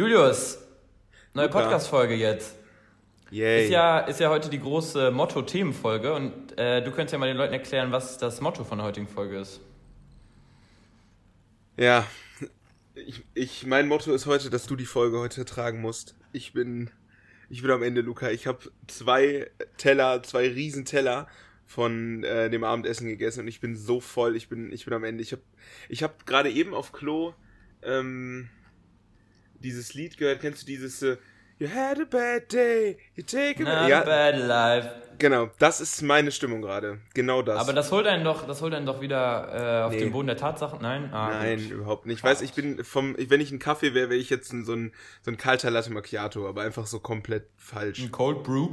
Julius, neue Podcast-Folge jetzt. Yay. Ist ja, ist ja heute die große Motto-Themenfolge und äh, du könntest ja mal den Leuten erklären, was das Motto von der heutigen Folge ist. Ja, ich, ich, mein Motto ist heute, dass du die Folge heute tragen musst. Ich bin, ich bin am Ende, Luca. Ich habe zwei Teller, zwei Riesenteller von äh, dem Abendessen gegessen und ich bin so voll. Ich bin, ich bin am Ende. Ich habe, ich habe gerade eben auf Klo ähm, dieses Lied gehört. Kennst du dieses? Äh, You had a bad day, you take a Not ja, bad life. Genau, das ist meine Stimmung gerade. Genau das. Aber das holt einen doch, das holt einen doch wieder äh, auf Nee. den Boden der Tatsachen. Nein? Ah, Nein, gut. überhaupt nicht. Ich weiß, ich bin vom, wenn ich ein Kaffee wäre, wäre ich jetzt ein, so, ein, so ein kalter Latte Macchiato, aber einfach so komplett falsch. Ein Cold Brew.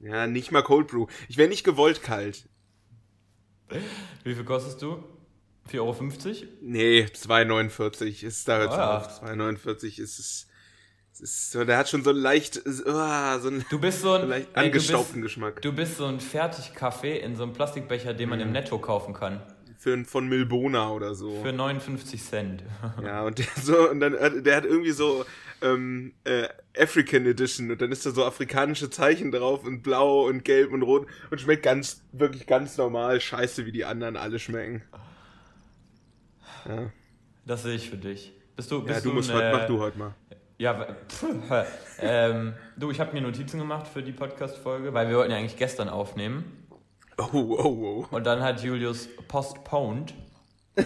Ja, nicht mal Cold Brew. Ich wäre nicht gewollt kalt. Wie viel kostest du? 4,50 Euro? Nee, 2,49 ist da jetzt Ah, ja. auf. 2,49 ist es. ist so, der hat schon so leicht, uh, so einen Du bist so ein, leicht ey, du angestaubten bist, Geschmack. du bist so ein Fertigkaffee in so einem Plastikbecher, den Mhm. man im Netto kaufen kann. Für von Milbona oder so. Für 59 Cent. Ja, und der so, und dann, hat- der hat irgendwie so ähm, äh, African Edition und dann ist da so afrikanische Zeichen drauf und blau und gelb und rot und schmeckt ganz, wirklich ganz normal, scheiße, wie die anderen alle schmecken. Ja, Das sehe ich für dich. Bist du, ja bist du musst ein, heute, mach du heute mal. Ja, pff, ähm, du, ich habe mir Notizen gemacht für die Podcast-Folge, weil wir wollten ja eigentlich gestern aufnehmen. Oh, oh, oh. Und dann hat Julius postponed.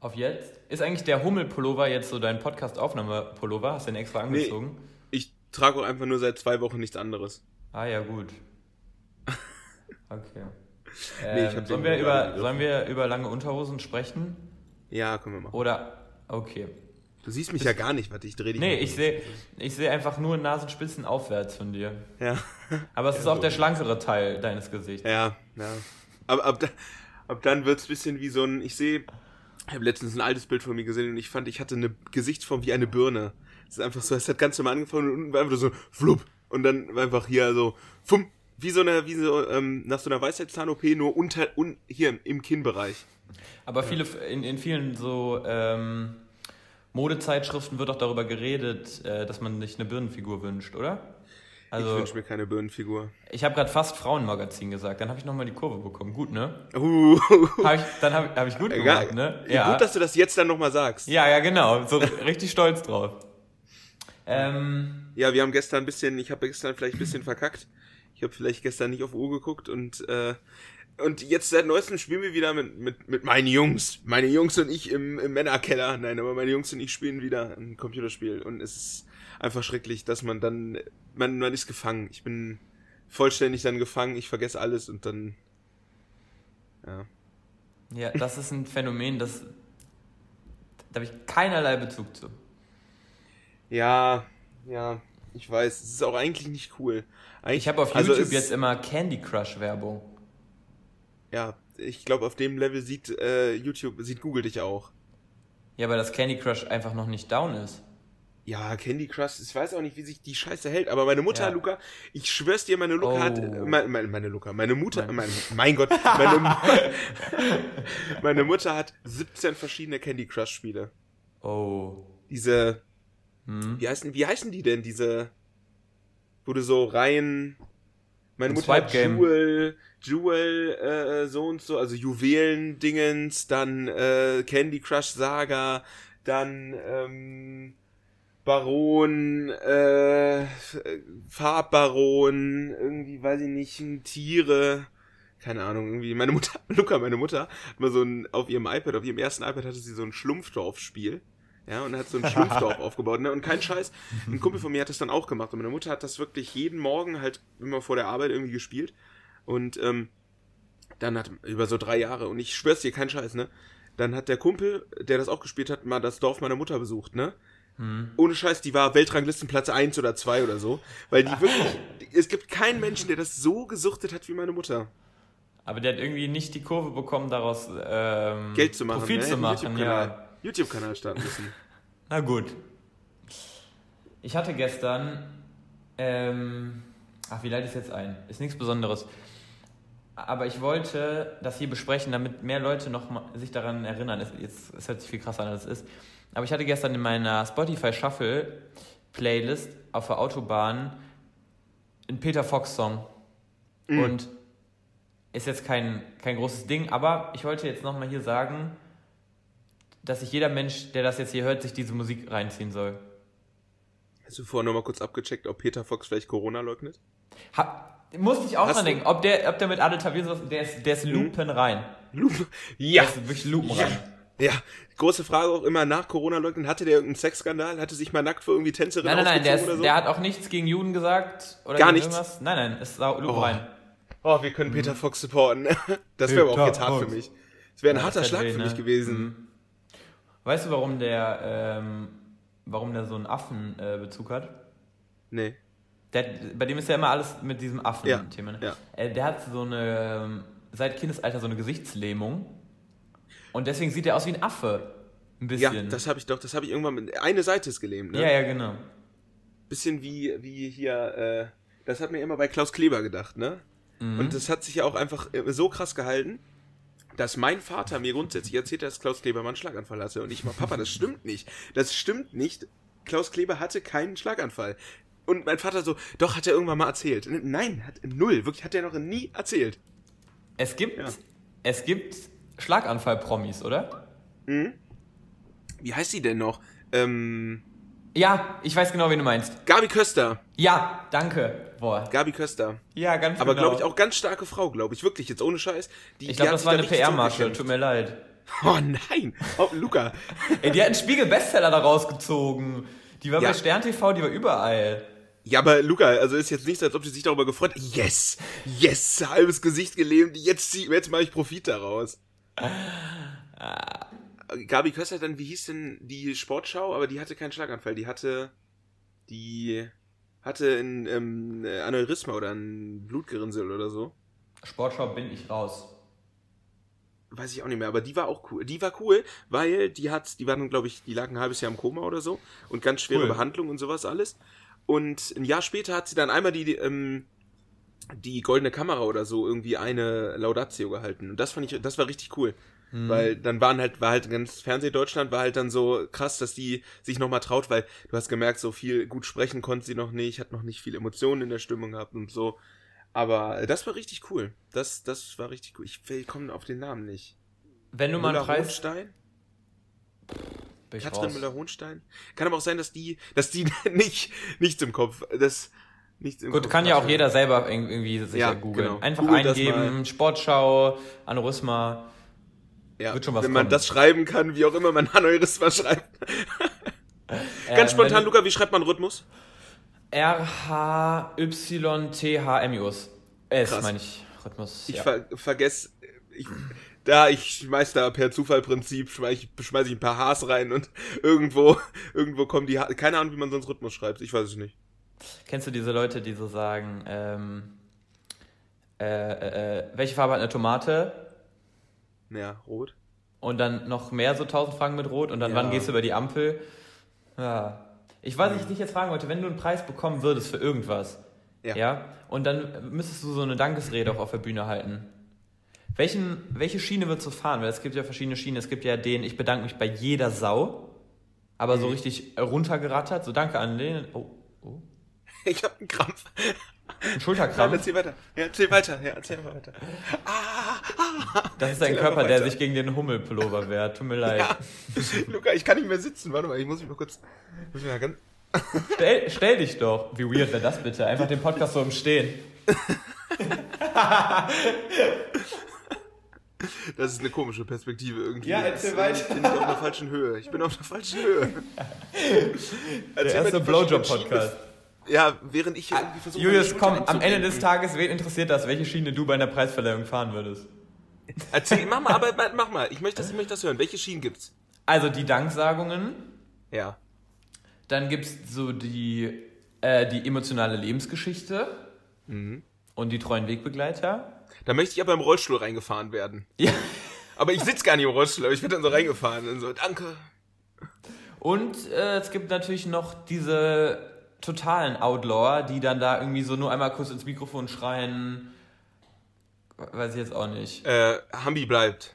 Auf jetzt. Ist eigentlich der Hummel-Pullover jetzt so dein Podcast-Aufnahme-Pullover? Hast du den extra Nee. angezogen? Ich trage auch einfach nur seit zwei Wochen nichts anderes. Ah ja, gut. Okay. Nee, Ähm, ich den sollen, wir über, sollen wir über lange Unterhosen sprechen? Ja, können wir machen. Oder. Okay. Du siehst mich ja gar nicht, warte, ich dreh dich Nee, ich sehe ich seh einfach nur Nasenspitzen aufwärts von dir. Ja, Aber es ist auch der schlankere Teil deines Gesichts. ja, ja. Aber ab, ab dann wird's bisschen wie so ein, ich sehe, ich habe letztens ein altes Bild von mir gesehen und ich fand, ich hatte eine Gesichtsform wie eine Birne. Es ist einfach so, es hat ganz normal angefangen und unten war einfach so flupp und dann war einfach hier so fumm, wie so eine, wie so ähm, nach so einer Weisheitszahn-OP nur unter, un, hier im Kinnbereich. Aber viele, in, in vielen so ähm, Modezeitschriften wird auch darüber geredet, äh, dass man sich eine Birnenfigur wünscht, oder? ich Also, wünsche mir keine Birnenfigur. ich habe gerade fast Frauenmagazin gesagt, dann habe ich nochmal die Kurve bekommen. Gut, ne? Uh, Hab ich, dann habe hab ich gut gemacht, ne? Ja. Gut, dass du das jetzt dann nochmal sagst. ja, ja, genau. So richtig stolz drauf. Ähm, Ja, wir haben gestern ein bisschen, ich habe gestern vielleicht ein bisschen verkackt. Ich habe vielleicht gestern nicht auf Uhr geguckt und äh, und jetzt seit neuestem spielen wir wieder mit, mit, mit meinen Jungs. Meine Jungs und ich im, im Männerkeller. Nein, aber meine Jungs und ich spielen wieder ein Computerspiel. Und es ist einfach schrecklich, dass man dann, man, man ist gefangen. Ich bin vollständig dann gefangen, ich vergesse alles und dann, ja. ja, das ist ein Phänomen, das da habe ich keinerlei Bezug zu. Ja, ja, ich weiß. Es ist auch eigentlich nicht cool. Eigentlich, Ich habe auf also YouTube es- jetzt immer Candy Crush Werbung. Ja, ich glaube, auf dem Level sieht äh, YouTube, sieht Google dich auch. Ja, weil das Candy Crush einfach noch nicht down ist. Ja, Candy Crush, ich weiß auch nicht, wie sich die Scheiße hält, aber meine Mutter, Ja. Luca, ich schwör's dir, meine Luca Oh. hat, äh, meine, meine, meine Luca, meine Mutter, Mein- mein, mein Gott, meine, meine Mutter hat 17 verschiedene Candy Crush Spiele. Oh. Diese, Hm. wie heißen, wie heißen die denn, diese, wo du so rein, meine Ein Mutter hat Swipe-Game. Jewel, Jewel, äh, so und so, also Juwelen-Dingens, dann, äh, Candy Crush Saga, dann, ähm, Baron, äh, Farbbaron, irgendwie, weiß ich nicht, Tiere, keine Ahnung, irgendwie, meine Mutter, Luca, meine Mutter, hat mal so ein, auf ihrem iPad, auf ihrem ersten iPad hatte sie so ein Schlumpfdorf-Spiel. Ja, und hat so ein Schlumpfdorf aufgebaut, ne? Und kein Scheiß. Ein Kumpel von mir hat das dann auch gemacht. Und meine Mutter hat das wirklich jeden Morgen halt immer vor der Arbeit irgendwie gespielt. Und ähm, dann hat über so drei Jahre, und ich schwör's dir, kein Scheiß, ne? Dann hat der Kumpel, der das auch gespielt hat, mal das Dorf meiner Mutter besucht, ne? Hm. Ohne Scheiß, die war Weltranglistenplatz 1 oder 2 oder so. Weil die wirklich, es gibt keinen Menschen, der das so gesuchtet hat wie meine Mutter. Aber der hat irgendwie nicht die Kurve bekommen, daraus ähm, Geld zu machen. Profit ne? zu machen, ja. YouTube-Kanal starten müssen. Na gut. Ich hatte gestern, ähm, ach, wie leite ich es jetzt ein? Ist nichts Besonderes. aber ich wollte das hier besprechen, damit mehr Leute noch mal sich daran erinnern. Es, jetzt, es hört sich viel krasser an, als es ist. Aber ich hatte gestern in meiner Spotify Shuffle Playlist auf der Autobahn einen Peter Fox Song. Mhm. Und ist jetzt kein, kein großes Ding, aber ich wollte jetzt nochmal hier sagen, dass sich jeder Mensch, der das jetzt hier hört, sich diese Musik reinziehen soll. Hast du vorher nochmal kurz abgecheckt, ob Peter Fox vielleicht Corona leugnet? Ha, musste ich auch Hast dran denken, ob der, ob der mit Adel Tawil sowas, der ist, der ist Lupen rein. Lupe. Ja. Der ist wirklich Lupen Ja. rein. Ja, große Frage auch immer nach Corona leugnen. Hatte der irgendeinen Sexskandal? Hatte sich mal nackt für irgendwie Tänzerin Nein, nein, nein, der, ist, so? der hat auch nichts gegen Juden gesagt oder Gar nichts? irgendwas. Nein, nein, ist Lupen Oh. rein. oh, wir können Peter Fox supporten. Das wäre aber auch jetzt hart für mich. Das wäre ein Ja, harter Schlag weh, für ne? mich gewesen. Mhm. Weißt du, warum der, ähm, warum der so einen Affenbezug äh, hat? Nee. Der, bei dem ist ja immer alles mit diesem Affen-Thema. Ne? ja. Äh, der hat so eine, ähm, seit Kindesalter so eine Gesichtslähmung. Und deswegen sieht er aus wie ein Affe. Ein Ja, bisschen. das habe ich doch, das habe ich irgendwann mit. Eine Seite ist gelähmt, ne? ja, ja, genau. Bisschen wie, wie hier, äh, das hat mir immer bei Klaus Kleber gedacht, ne? Mhm. Und das hat sich ja auch einfach äh, so krass gehalten, dass mein Vater mir grundsätzlich erzählt, dass Klaus Kleber mal einen Schlaganfall hatte. Und ich mal, Papa, das stimmt nicht. Das stimmt nicht. Klaus Kleber hatte keinen Schlaganfall. Und mein Vater so, doch, hat er irgendwann mal erzählt. Nein, hat null. Wirklich, hat er noch nie erzählt. Es gibt, Ja. es gibt Schlaganfall-Promis, oder? Wie heißt sie denn noch? Ähm, Ja, ich weiß genau, wen du meinst. Gabi Köster. Ja, danke. Boah. Gabi Köster. Ja, ganz Aber genau. glaube ich auch ganz starke Frau, glaube ich. Wirklich, jetzt ohne Scheiß. Die, Ich glaube, das war eine PR-Masche. Tut mir leid. Oh nein. Oh, Luca. Ey, die hat einen Spiegel-Bestseller da rausgezogen. Die war Ja. bei Stern TV, die war überall. Ja, aber Luca, also ist jetzt nicht so, als ob sie sich darüber gefreut hat. Yes, yes, halbes Gesicht gelähmt, jetzt, jetzt mache ich Profit daraus. Gabi Köster dann, wie hieß denn die Sportschau? Aber die hatte keinen Schlaganfall, die hatte, die hatte ein ähm, Aneurysma oder ein Blutgerinnsel oder so. Sportschau bin ich raus. Weiß ich auch nicht mehr, aber die war auch cool. Die war cool, weil die hat, die waren, glaube ich, die lagen ein halbes Jahr im Koma oder so und ganz schwere Cool. Behandlung und sowas alles. Und ein Jahr später hat sie dann einmal die, ähm, die goldene Kamera oder so irgendwie eine Laudatio gehalten. Und das fand ich, das war richtig cool. Hm. Weil dann waren halt, war halt ganz Fernsehdeutschland war halt dann so krass, dass die sich nochmal traut, weil du hast gemerkt, so viel gut sprechen konnte sie noch nicht, hat noch nicht viel Emotionen in der Stimmung gehabt und so. Aber das war richtig cool. Das, das war richtig cool. Ich, ich komme auf den Namen nicht. Wenn du mal einen Preis. Müller-Hohenstein? Bin Katrin raus. Müller-Hohenstein? Kann aber auch sein, dass die, dass die nicht, nichts im Kopf, das, nichts im Gut, Kopf kann ja auch jeder selber irg- irgendwie sich Ja, googeln. genau. Einfach Googelt das eingeben. Sportschau, Aneurysma. Ja, wird schon was wenn man kommen. das schreiben kann, wie auch immer man Aneurysma schreibt. Ganz Ähm, spontan, Luca, wie schreibt man Rhythmus? R-H-Y-T-H-M-I-U-S. S, meine ich. Rhythmus. Ich ja. ver vergesse, ich, da ich schmeiß da per Zufallprinzip, schmeiß ich, schmeiß ich ein paar Hs rein und irgendwo, irgendwo kommen die, H keine Ahnung, wie man sonst Rhythmus schreibt, ich weiß es nicht. Kennst du diese Leute, die so sagen, ähm, äh, äh, äh, welche Farbe hat eine Tomate? Ja, rot. Und dann noch mehr so tausend Fragen mit Rot und dann Ja. wann gehst du über die Ampel? Ja. Ich weiß, was ich dich jetzt fragen wollte, wenn du einen Preis bekommen würdest für irgendwas, Ja. ja, und dann müsstest du so eine Dankesrede auch auf der Bühne halten. Welchen, welche Schiene würdest du fahren? Weil es gibt ja verschiedene Schienen. Es gibt ja den, ich bedanke mich bei jeder Sau, aber so Mhm. richtig runtergerattert. So danke an den. Oh, oh. Ich hab einen Krampf. Ein Nein, Schulterkrampf. erzähl weiter. Ja, erzähl weiter. Ja, erzähl weiter. Das ist dein Körper, der sich gegen den Hummelpullover wehrt. Tut mir leid. Ja. Luca, ich kann nicht mehr sitzen. Warte mal, ich muss mich mal kurz. Muss mich mal ganz, Stell, stell dich doch. Wie weird wäre das bitte? Einfach den Podcast so im Stehen. das ist eine komische Perspektive irgendwie. Ja, erzähl Das, weiter. Ich bin auf einer falschen Höhe. Ich bin auf einer falschen Höhe. Der erste Blowjob-Podcast. Ja, während ich hier irgendwie versuche. Julius, komm, am Ende des. Tages, wen interessiert das, welche Schiene du bei einer Preisverleihung fahren würdest? Erzähl, mach mal, aber mach mal. Ich möchte das, ich möchte das hören. Welche Schienen gibt's? Also die Danksagungen, Ja. dann gibt's so die, äh, die emotionale Lebensgeschichte Mhm. und die treuen Wegbegleiter. Da möchte ich aber im Rollstuhl reingefahren werden. Ja. Aber ich sitze gar nicht im Rollstuhl, aber ich werde dann so reingefahren und so, danke. Und äh, es gibt natürlich noch diese totalen Outlawer, die dann da irgendwie so nur einmal kurz ins Mikrofon schreien, Weiß ich jetzt auch nicht. Äh, Hambi bleibt.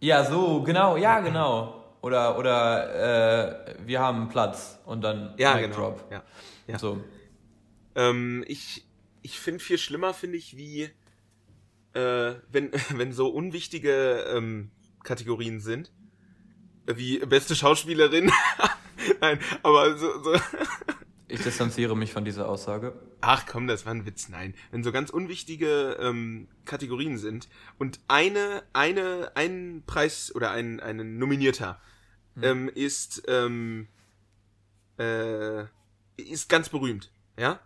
Ja, so, genau, ja, genau. Oder, oder äh, wir haben Platz und dann Ja, Mic genau. Drop. Ja. Ja. So. Ähm, ich ich finde viel schlimmer, finde ich, wie äh, wenn, wenn so unwichtige ähm, Kategorien sind. Äh, Wie beste Schauspielerin. Nein, aber so, so. Ich distanziere mich von dieser Aussage. Ach komm, das war ein Witz. Nein. Wenn so ganz unwichtige ähm, Kategorien sind und eine, eine, ein Preis oder ein, ein Nominierter ähm, ist, ähm, äh, ist ganz berühmt, ja?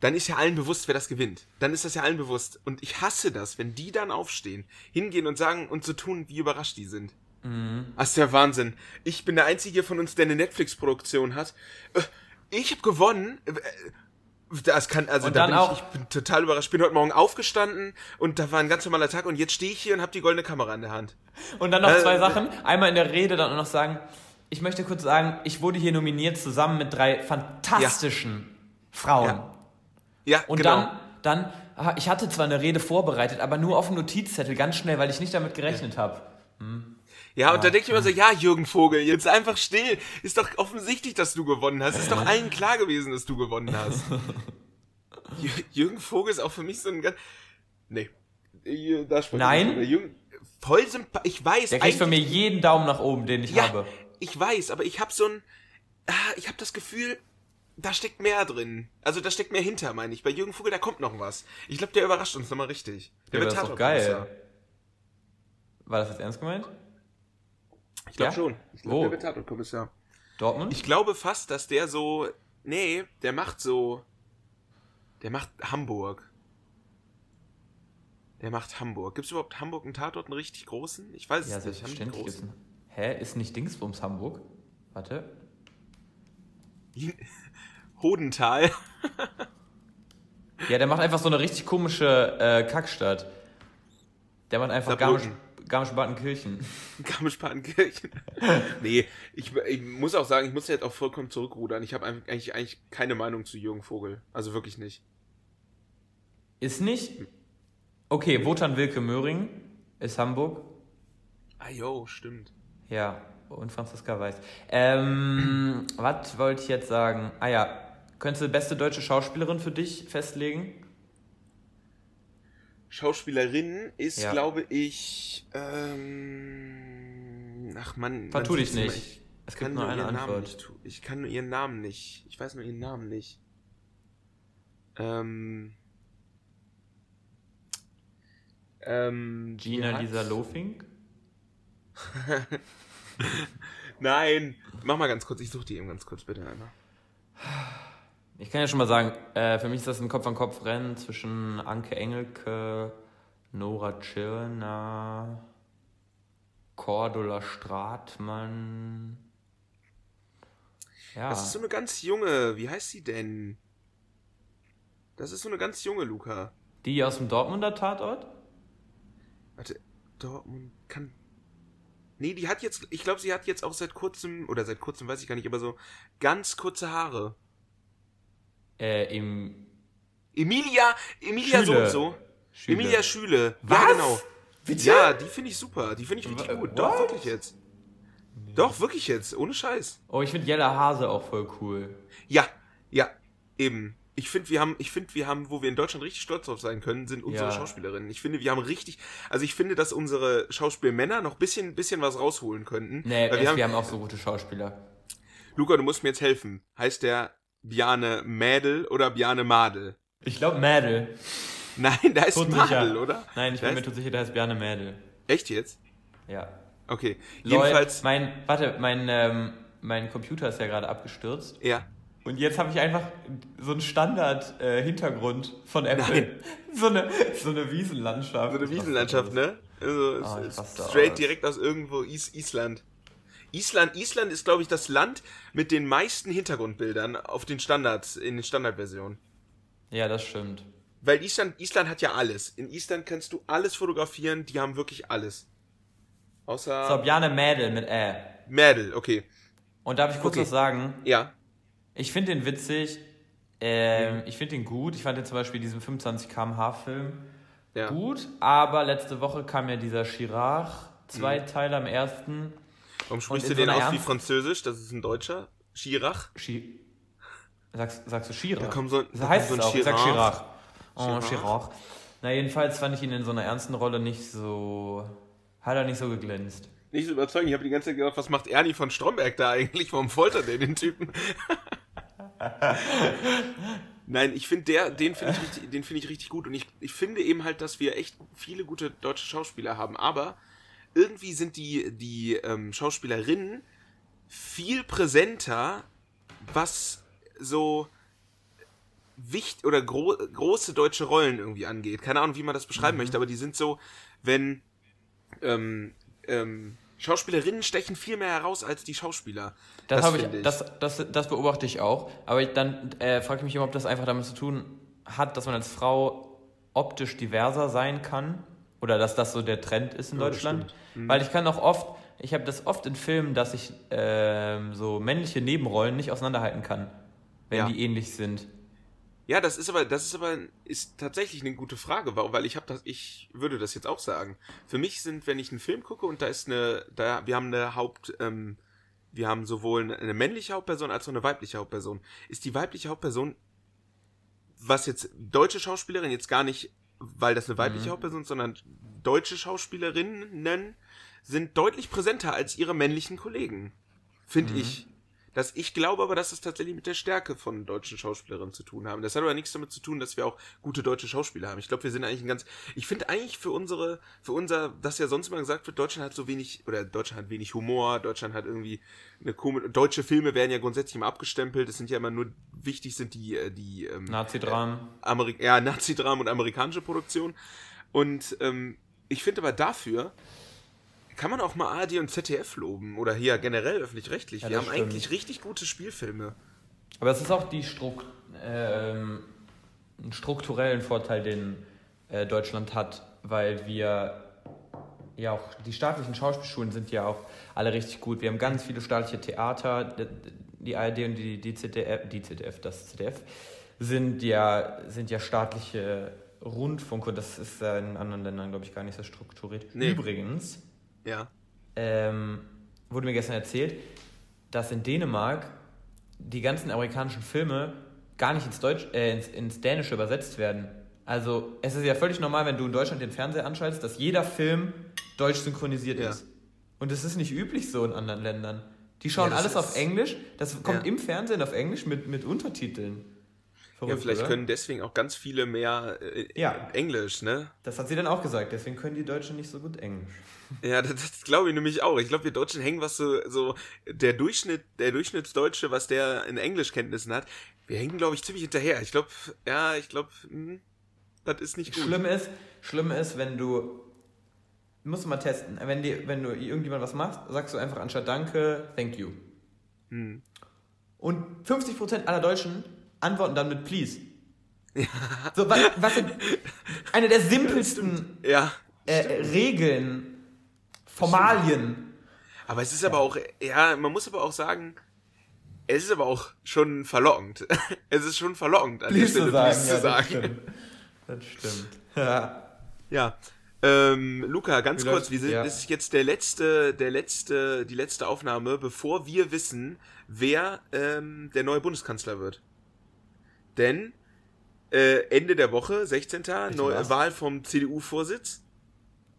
Dann ist ja allen bewusst, wer das gewinnt. Dann ist das ja allen bewusst. Und ich hasse das, wenn die dann aufstehen, hingehen und sagen und so tun, wie überrascht die sind. Das ist der Wahnsinn. Ich bin der Einzige von uns, der eine Netflix-Produktion hat. Äh, Ich habe gewonnen. Äh, Das kann, also Und da dann bin auch- ich, ich bin total überrascht. Ich bin heute Morgen aufgestanden und da war ein ganz normaler Tag und jetzt stehe ich hier und habe die goldene Kamera in der Hand. Und dann noch Äh, zwei äh, Sachen. Einmal in der Rede dann noch sagen, ich möchte kurz sagen, ich wurde hier nominiert zusammen mit drei fantastischen Frauen. Ja. Ja, Und genau. dann, dann, ich hatte zwar eine Rede vorbereitet, aber nur auf dem Notizzettel, ganz schnell, weil ich nicht damit gerechnet habe. Ja, und da denke ich immer so, ja, Jürgen Vogel, jetzt einfach still. Ist doch offensichtlich, dass du gewonnen hast. Ist doch allen klar gewesen, dass du gewonnen hast. Jür- Jürgen Vogel ist auch für mich so ein ganz... Nee. Da Nein? Jürgen, voll sympathisch. Ich weiß, Der kriegt von mir jeden Daumen nach oben, den ich Ja, habe. ich weiß, aber ich habe so ein... Ah, ich habe das Gefühl, da steckt mehr drin. Also da steckt mehr hinter, meine ich. Bei Jürgen Vogel, da kommt noch was. Ich glaube, der überrascht uns nochmal richtig. Der Ja, wird das ist doch Tatortkommissar. geil. War das jetzt ernst gemeint? Ich glaube Ja? schon. Ich Wo? glaube, der wird Tatortkommissar. Dortmund? Ich glaube fast, dass der so. Nee, der macht so. Der macht Hamburg. Der macht Hamburg. Gibt es überhaupt Hamburg einen Tatort, einen richtig großen? Ich weiß ja, es nicht. Einen selbstverständlich. Hä? Ist nicht Dingsbums Hamburg? Warte. Hodental. Ja, der macht einfach so eine richtig komische äh, Kackstadt. Der macht einfach Saarbrücken. Garmisch-Partenkirchen. Garmisch-Partenkirchen. nee, ich, ich muss auch sagen, ich muss jetzt auch vollkommen zurückrudern. Ich habe eigentlich, eigentlich keine Meinung zu Jürgen Vogel. Also wirklich nicht. Ist nicht? Okay, Wotan Wilke Möhring ist Hamburg. Ah, jo, stimmt. Ja, und Franziska Weiß. Ähm, was wollte ich jetzt sagen? Ah ja, könntest du beste deutsche Schauspielerin für dich festlegen? Schauspielerin ist, Ja. glaube ich. Ähm, ach man. Vertu dich nicht. Ich Es kann gibt nur nur eine ihren Namen Antwort. Ich kann nur ihren Namen nicht. Ich weiß nur ihren Namen nicht. Ähm. Ähm. Gina Lisa Lofink? Nein, mach mal ganz kurz. Ich suche die eben ganz kurz, bitte einmal. Ich kann ja schon mal sagen, äh, für mich ist das ein Kopf-an-Kopf-Rennen zwischen Anke Engelke, Nora Tschirner, Cordula Stratmann. Ja, Das ist so eine ganz junge. Wie heißt sie denn? Das ist so eine ganz junge, Luca. die aus dem Dortmunder Tatort? Warte, Dortmund kann. Nee, die hat jetzt, ich glaube, sie hat jetzt auch seit kurzem, oder seit kurzem weiß ich gar nicht, aber so ganz kurze Haare. Äh, im Emilia, Emilia so Schüle. und so. Schüle. Emilia Schüle. Was? Ja, genau. Bitte? Ja, die finde ich super. Die finde ich richtig Wa- gut. what? Doch, wirklich jetzt. Doch, wirklich jetzt. Ohne Scheiß. Oh, ich finde Jella Hase auch voll cool. Ja, ja, eben. Ich finde, wir haben, ich finde, wir haben, wo wir in Deutschland richtig stolz drauf sein können, sind unsere Ja. Schauspielerinnen. Ich finde, wir haben richtig, also ich finde, dass unsere Schauspielmänner noch bisschen, bisschen was rausholen könnten. Nee, wir, wir haben, haben auch so gute Schauspieler. Luca, du musst mir jetzt helfen. Heißt der Bjarne Mädel oder Bjarne Madel? Ich glaube Mädel. Nein, der heißt Todsicher. Madel, oder? Nein, ich Der bin mir tot sicher, der heißt Bjarne Mädel. Echt jetzt? Ja. Okay. Lol, Jedenfalls, mein, warte, mein, ähm, mein Computer ist ja gerade abgestürzt. ja. Und jetzt habe ich einfach so einen Standard-Hintergrund von Apple. So eine, so eine Wiesenlandschaft. So eine Wiesenlandschaft, ne? Also, ist raste straight aus. direkt aus irgendwo Is Island. Island, Island ist, glaube ich, das Land mit den meisten Hintergrundbildern auf den Standards, in den Standardversionen. Ja, das stimmt. Weil Island, Island hat ja alles. In Island kannst du alles fotografieren, die haben wirklich alles. Außer So, Bjarne Mädel mit Ä. Mädel, okay. Und darf ich kurz Okay. was sagen? Ja. Ich finde den witzig. Ähm, ich finde den gut. Ich fand den zum Beispiel diesen 25 km/h Film ja. gut, aber letzte Woche kam ja dieser Chirac, zwei mhm. Teile am ersten. Warum sprichst du den so aus Ernst wie Französisch? Das ist ein Deutscher? Chirac? Chi sagst, sagst du Chirac? Da kommt so, das heißt so ein. Chirac. Ich sag Chirac. Oh, Chirac. Na, jedenfalls fand ich ihn in so einer ernsten Rolle nicht so. Hat er nicht so geglänzt. Nicht so überzeugend. Ich habe die ganze Zeit gedacht, was macht Ernie von Stromberg da eigentlich? Warum foltert er den Typen? Nein, ich finde der, den finde ich, richtig, find ich richtig gut. Und ich, ich finde eben halt, dass wir echt viele gute deutsche Schauspieler haben. Aber irgendwie sind die, die ähm, Schauspielerinnen viel präsenter, was so wichtig oder gro große deutsche Rollen irgendwie angeht. Keine Ahnung, wie man das beschreiben mhm. möchte, aber die sind so, wenn ähm, ähm, Schauspielerinnen stechen viel mehr heraus als die Schauspieler. Das, das, ich, ich. Das, das, das beobachte ich auch. Aber ich, dann äh, frage ich mich immer, ob das einfach damit zu tun hat, dass man als Frau optisch diverser sein kann. Oder dass das so der Trend ist in ja, Deutschland. Mhm. Weil ich kann auch oft, ich habe das oft in Filmen, dass ich äh, so männliche Nebenrollen nicht auseinanderhalten kann, wenn ja. die ähnlich sind. Ja, das ist aber, das ist aber, ist tatsächlich eine gute Frage, weil ich habe das, ich würde das jetzt auch sagen. Für mich sind, wenn ich einen Film gucke und da ist eine, da, wir haben eine Haupt, ähm, wir haben sowohl eine männliche Hauptperson als auch eine weibliche Hauptperson. Ist die weibliche Hauptperson, was jetzt deutsche Schauspielerin jetzt gar nicht, weil das eine weibliche mhm. Hauptperson ist, sondern deutsche Schauspielerinnen sind deutlich präsenter als ihre männlichen Kollegen. Finde mhm. ich. Das, ich glaube aber, dass es tatsächlich mit der Stärke von deutschen Schauspielerinnen zu tun haben. Das hat aber nichts damit zu tun, dass wir auch gute deutsche Schauspieler haben. Ich glaube, wir sind eigentlich ein ganz, ich finde eigentlich für unsere, für unser, das ja sonst immer gesagt wird, Deutschland hat so wenig, oder Deutschland hat wenig Humor, Deutschland hat irgendwie eine komische, deutsche Filme werden ja grundsätzlich immer abgestempelt, es sind ja immer nur, wichtig sind die, äh, die, ähm, Nazi-Dramen. Äh, Ameri ja, Nazi-Dramen und amerikanische Produktion. Und, ähm, ich finde aber dafür, kann man auch mal ARD und ZDF loben oder hier generell öffentlich-rechtlich. Ja, Wir haben stimmt. eigentlich richtig gute Spielfilme. Aber es ist auch die Strukt ähm, strukturellen Vorteil, den äh, Deutschland hat, weil wir ja auch die staatlichen Schauspielschulen sind ja auch alle richtig gut. Wir haben ganz viele staatliche Theater, die ARD und die, die ZDF, die ZDF, das ZDF sind ja sind ja staatliche Rundfunk und das ist in anderen Ländern glaube ich gar nicht so strukturiert. Nee. Übrigens ja. Ähm, wurde mir gestern erzählt, dass in Dänemark die ganzen amerikanischen Filme gar nicht ins, Deutsch, äh, ins, ins Dänische übersetzt werden. Also es ist ja völlig normal, wenn du in Deutschland den Fernseher anschaltest, dass jeder Film deutsch synchronisiert ja. ist. Und das ist nicht üblich so in anderen Ländern. Die schauen ja, alles auf Englisch, das kommt ja. im Fernsehen auf Englisch mit, mit Untertiteln. Verrückt, ja, vielleicht oder? können deswegen auch ganz viele mehr äh. Englisch, ne? Das hat sie dann auch gesagt, deswegen können die Deutschen nicht so gut Englisch. Ja, das, das glaube ich nämlich auch. Ich glaube, wir Deutschen hängen, was so, so der Durchschnitt, der Durchschnittsdeutsche, was der in Englischkenntnissen hat, wir hängen, glaube ich, ziemlich hinterher. Ich glaube, ja, ich glaube, hm, das ist nicht gut. Schlimm ist, schlimm ist, wenn du, musst du mal testen, wenn, die, wenn du irgendjemand was machst, sagst du einfach anstatt Danke, Thank you. Hm. Und 50% aller Deutschen antworten dann mit Please. Ja. So, was, was eine der simpelsten ja, äh, Regeln Formalien. Aber es ist ja. aber auch, ja, man muss aber auch sagen, es ist aber auch schon verlockend. es ist schon verlockend, an der Stelle sagen, zu sagen. Das stimmt. Das stimmt. Ja. ja. Ähm, Luca, ganz Wie kurz, wir sind, ja. das ist jetzt der letzte, der letzte, die letzte Aufnahme, bevor wir wissen, wer ähm, der neue Bundeskanzler wird. Denn äh, Ende der Woche, 16. Neue Wahl vom CDU-Vorsitz.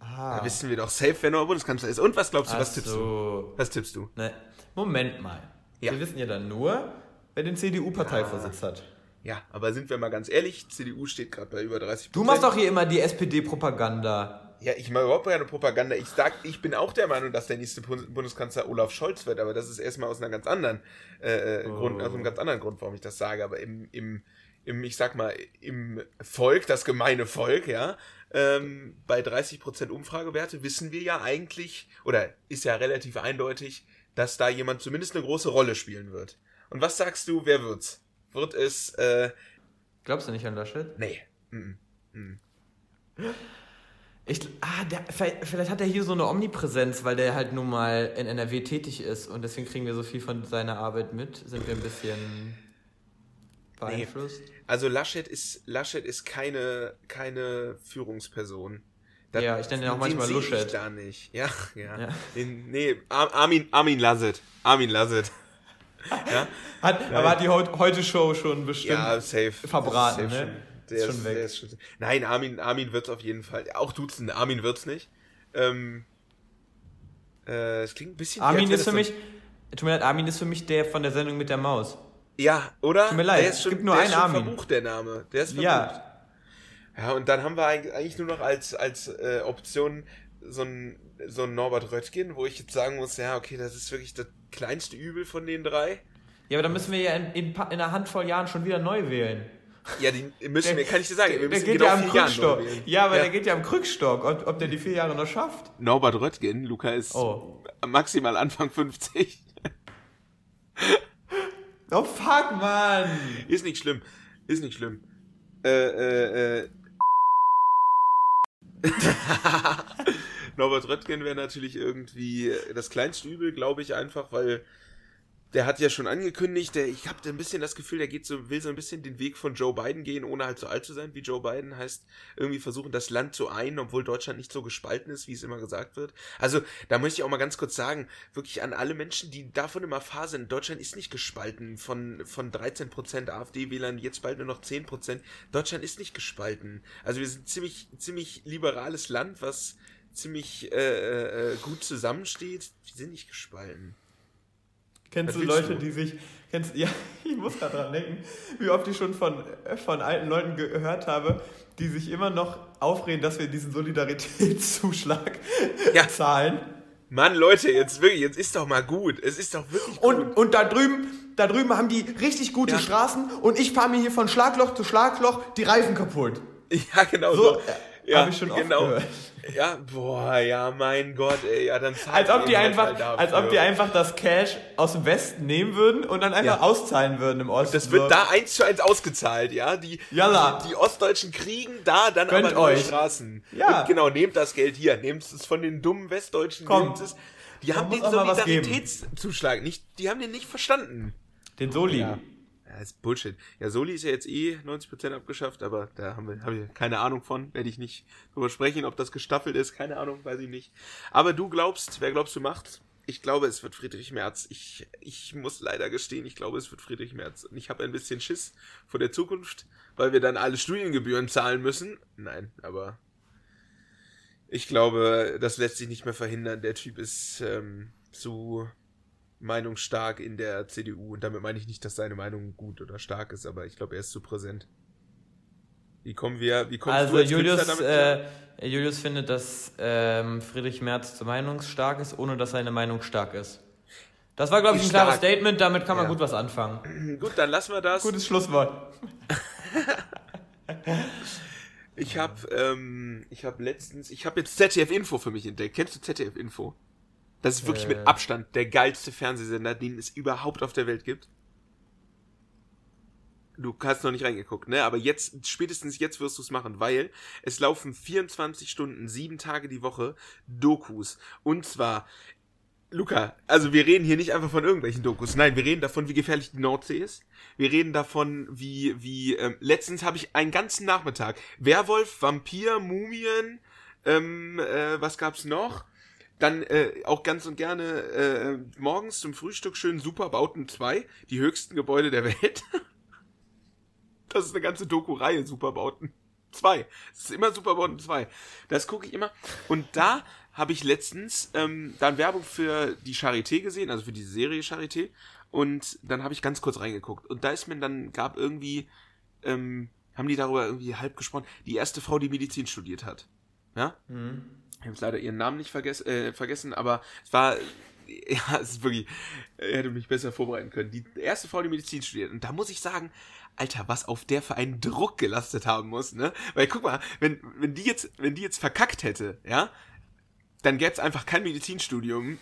Ah. Da wissen wir doch safe, wer neuer Bundeskanzler ist. Und was glaubst du, was tippst so. du? Was tippst du? Ne. Moment mal. Ja. Wir wissen ja dann nur, wer den CDU-Parteivorsitz ah. hat. Ja, aber sind wir mal ganz ehrlich, CDU steht gerade bei über 30% Du machst doch hier immer die SPD-Propaganda. Ja, ich mache überhaupt keine Propaganda. Ich sag, ich bin auch der Meinung, dass der nächste Bundeskanzler Olaf Scholz wird, aber das ist erstmal aus einer ganz anderen äh, äh oh. Grund, aus einem ganz anderen Grund, warum ich das sage. Aber im, im, im, ich sag mal, im Volk, das gemeine Volk, ja, ähm, bei 30% Umfragewerte wissen wir ja eigentlich, oder ist ja relativ eindeutig, dass da jemand zumindest eine große Rolle spielen wird. Und was sagst du, wer wird's? Wird es, äh, Glaubst du nicht an Laschet? Nee. Mm -mm. Ich, ah, der, vielleicht, vielleicht, hat er hier so eine Omnipräsenz, weil der halt nun mal in NRW tätig ist und deswegen kriegen wir so viel von seiner Arbeit mit. Sind wir ein bisschen beeinflusst? Also Laschet ist, Laschet ist keine, keine Führungsperson. Das- Ja, ich nenne ihn auch manchmal sehe ich Luschet. da nicht. Ja, ja. Ja. Den, nee, Ar- Armin, Armin Lasset. Armin Lasset. ja, Hat, aber hat die Heut- Heute-Show schon bestimmt. ja, safe. verbraten, Safe ne? Der Ist ist, schon weg. Der ist schon, nein, Armin, Armin wird's auf jeden Fall. Auch Dutzende, Armin wird's nicht. Ähm, äh, es klingt ein bisschen Armin ist für mich, tut mir leid, Armin ist für mich der von der Sendung mit der Maus. Ja, oder? Tut mir leid, der ist es schon, gibt nur der einen ist schon Armin. verbucht, der Name. Der ist verbucht. Ja, Ja, und dann haben wir eigentlich nur noch als, als äh, Option so ein, so ein Norbert Röttgen, wo ich jetzt sagen muss, ja, okay, das ist wirklich das kleinste Übel von den drei. ja, aber dann müssen wir ja in, in, in einer Handvoll Jahren schon wieder neu wählen. Ja, die müssen wir, kann ich dir sagen, wir der müssen geht genau ja am Krückstock. neu wählen. Ja, aber Ja. der geht ja am Krückstock. Ob, ob der die vier Jahre noch schafft? Norbert Röttgen, Luca ist Oh. maximal Anfang 50. Oh fuck, Mann! Ist nicht schlimm. Ist nicht schlimm. Äh, äh, äh. Norbert Röttgen wäre natürlich irgendwie das kleinste Übel, glaube ich, einfach, weil der hat ja schon angekündigt, der, ich habe ein bisschen das Gefühl, der geht so, will so ein bisschen den Weg von Joe Biden gehen, ohne halt so alt zu sein wie Joe Biden. Heißt, irgendwie versuchen, das Land zu einen, obwohl Deutschland nicht so gespalten ist, wie es immer gesagt wird. Also, da möchte ich auch mal ganz kurz sagen, wirklich an alle Menschen, die davon immer fahr sind, Deutschland ist nicht gespalten von, von 13% AfD-Wählern, jetzt bald nur noch 10%. Deutschland ist nicht gespalten. Also wir sind ziemlich, ziemlich liberales Land, was ziemlich äh, äh, gut zusammensteht. Wir sind nicht gespalten. Kennst du Leute, du? die sich. Kennst, ja, ich muss gerade dran denken, wie oft ich schon von, äh, von alten Leuten gehört habe, die sich immer noch aufreden, dass wir diesen Solidaritätszuschlag Ja. zahlen. Mann, Leute, jetzt wirklich, jetzt ist doch mal gut. Es ist doch wirklich gut. Und, und da drüben, da drüben haben die richtig gute Ja. Straßen und ich fahre mir hier von Schlagloch zu Schlagloch die Reifen kaputt. Ja, genau So, so. Ja, hab ich schon oft genau. gehört. Ja, boah, ja, mein Gott, ey, ja, dann zahlt Als ob die halt einfach, dafür. als ob die einfach das Cash aus dem Westen nehmen würden und dann einfach Ja. auszahlen würden im Osten. Das wird So. da eins zu eins ausgezahlt, ja. Die, Jalla. die, die Ostdeutschen kriegen da dann Gönnt aber neue euch. Straßen. Ja. Und genau, nehmt das Geld hier. Nehmt es von den dummen Westdeutschen. Kommt. Nehmt es. Die haben den. Solidaritätszuschlag nicht, die haben den nicht verstanden. Den Soli. Ja. Ja, ist Bullshit. Ja, Soli ist ja jetzt eh 90% abgeschafft, aber da haben wir, habe ich keine Ahnung von. Werde ich nicht drüber sprechen, ob das gestaffelt ist. Keine Ahnung, weiß ich nicht. Aber du glaubst, wer glaubst du macht? Ich glaube, es wird Friedrich Merz. Ich, ich muss leider gestehen, ich glaube, es wird Friedrich Merz. Und ich habe ein bisschen Schiss vor der Zukunft, weil wir dann alle Studiengebühren zahlen müssen. Nein, aber ich glaube, das lässt sich nicht mehr verhindern. Der Typ ist ähm, zu meinungsstark in der CDU. Und damit meine ich nicht, dass seine Meinung gut oder stark ist, aber ich glaube, er ist zu präsent. Wie kommen wir, wie kommst Also Julius, damit äh, Julius findet, dass ähm, Friedrich Merz zu meinungsstark ist, ohne dass seine Meinung stark ist. Das war, glaube ich, ein Stark. klares Statement, damit kann man Ja. gut was anfangen. Gut, dann lassen wir das. Gutes Schlusswort. Ich habe ähm, ich habe letztens, ich habe jetzt ZDF Info für mich entdeckt. Kennst du ZDF Info? Das ist wirklich Äh. mit Abstand der geilste Fernsehsender, den es überhaupt auf der Welt gibt. Du hast noch nicht reingeguckt, ne? Aber jetzt, spätestens jetzt wirst du es machen, weil es laufen 24 Stunden, sieben Tage die Woche Dokus. Und zwar, Luca, also wir reden hier nicht einfach von irgendwelchen Dokus. Nein, wir reden davon, wie gefährlich die Nordsee ist. Wir reden davon, wie, wie, ähm, letztens habe ich einen ganzen Nachmittag Werwolf, Vampir, Mumien, ähm, äh, was gab's noch? Dann äh, auch ganz und gerne äh, morgens zum Frühstück schön Superbauten 2, die höchsten Gebäude der Welt. Das ist eine ganze Doku-Reihe, Superbauten 2. Es ist immer Superbauten 2. Das gucke ich immer. Und da habe ich letztens ähm, dann Werbung für die Charité gesehen, also für diese Serie Charité. Und dann habe ich ganz kurz reingeguckt. Und da ist mir dann, gab irgendwie, ähm, haben die darüber irgendwie halb gesprochen, die erste Frau, die Medizin studiert hat. Ja? Mhm. Ich habe leider ihren Namen nicht vergess äh, vergessen, aber es war, ja, es ist wirklich, er hätte mich besser vorbereiten können. Die erste Frau, die Medizin studiert. Und da muss ich sagen, Alter, was auf der für einen Druck gelastet haben muss, ne? Weil guck mal, wenn, wenn die jetzt, wenn die jetzt verkackt hätte, ja, dann gäbe es einfach kein Medizinstudium.